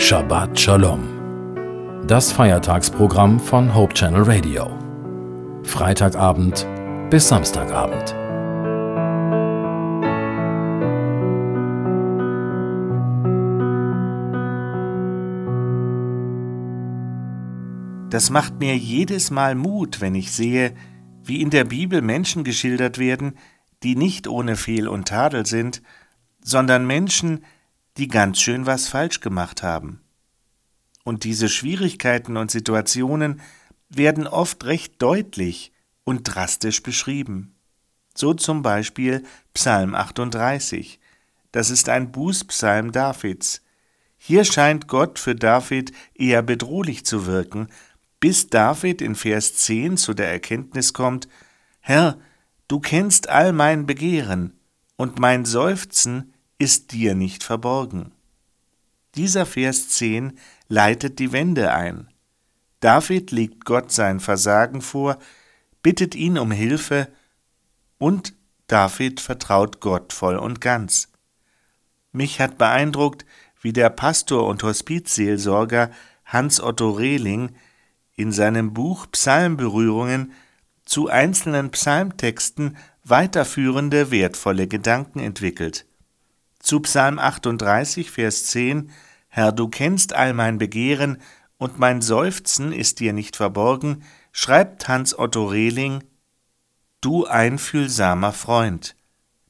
Shabbat Shalom. Das Feiertagsprogramm von Hope Channel Radio. Freitagabend bis Samstagabend. Das macht mir jedes Mal Mut, wenn ich sehe, wie in der Bibel Menschen geschildert werden, die nicht ohne Fehl und Tadel sind, sondern Menschen, die ganz schön was falsch gemacht haben. Und diese Schwierigkeiten und Situationen werden oft recht deutlich und drastisch beschrieben. So zum Beispiel Psalm 38. Das ist ein Bußpsalm Davids. Hier scheint Gott für David eher bedrohlich zu wirken, bis David in Vers 10 zu der Erkenntnis kommt, Herr, du kennst all mein Begehren, und mein Seufzen ist dir nicht verborgen. Dieser Vers 10 leitet die Wende ein. David legt Gott sein Versagen vor, bittet ihn um Hilfe und David vertraut Gott voll und ganz. Mich hat beeindruckt, wie der Pastor und Hospizseelsorger Hans Otto Rehling in seinem Buch Psalmberührungen zu einzelnen Psalmtexten weiterführende wertvolle Gedanken entwickelt. Zu Psalm 38, Vers 10 Herr, du kennst all mein Begehren, und mein Seufzen ist dir nicht verborgen, schreibt Hans Otto Rehling Du einfühlsamer Freund,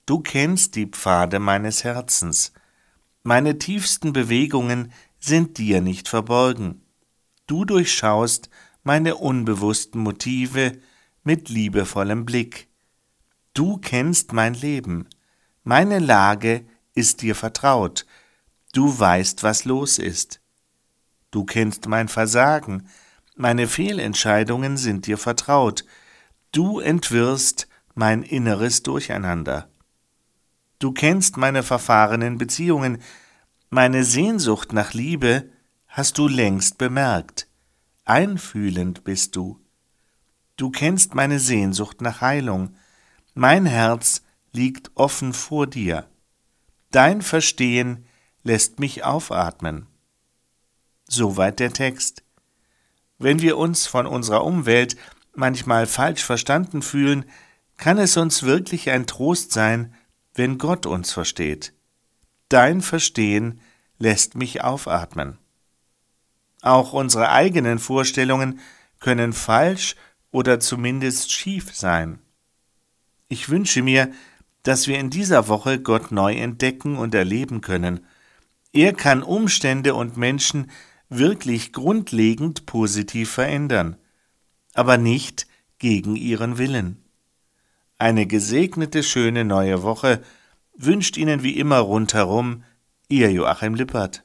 du kennst die Pfade meines Herzens, meine tiefsten Bewegungen sind dir nicht verborgen. Du durchschaust meine unbewussten Motive mit liebevollem Blick. Du kennst mein Leben, meine Lage ist dir vertraut, du weißt, was los ist. Du kennst mein Versagen, meine Fehlentscheidungen sind dir vertraut, du entwirrst mein inneres Durcheinander. Du kennst meine verfahrenen Beziehungen, meine Sehnsucht nach Liebe, hast du längst bemerkt. Einfühlend bist du. Du kennst meine Sehnsucht nach Heilung. Mein Herz liegt offen vor dir. Dein Verstehen lässt mich aufatmen. Soweit der Text. Wenn wir uns von unserer Umwelt manchmal falsch verstanden fühlen, kann es uns wirklich ein Trost sein, wenn Gott uns versteht. Dein Verstehen lässt mich aufatmen. Auch unsere eigenen Vorstellungen können falsch oder zumindest schief sein. Ich wünsche mir, dass wir in dieser Woche Gott neu entdecken und erleben können. Er kann Umstände und Menschen wirklich grundlegend positiv verändern, aber nicht gegen ihren Willen. Eine gesegnete, schöne neue Woche wünscht Ihnen wie immer rundherum Ihr Joachim Lippert.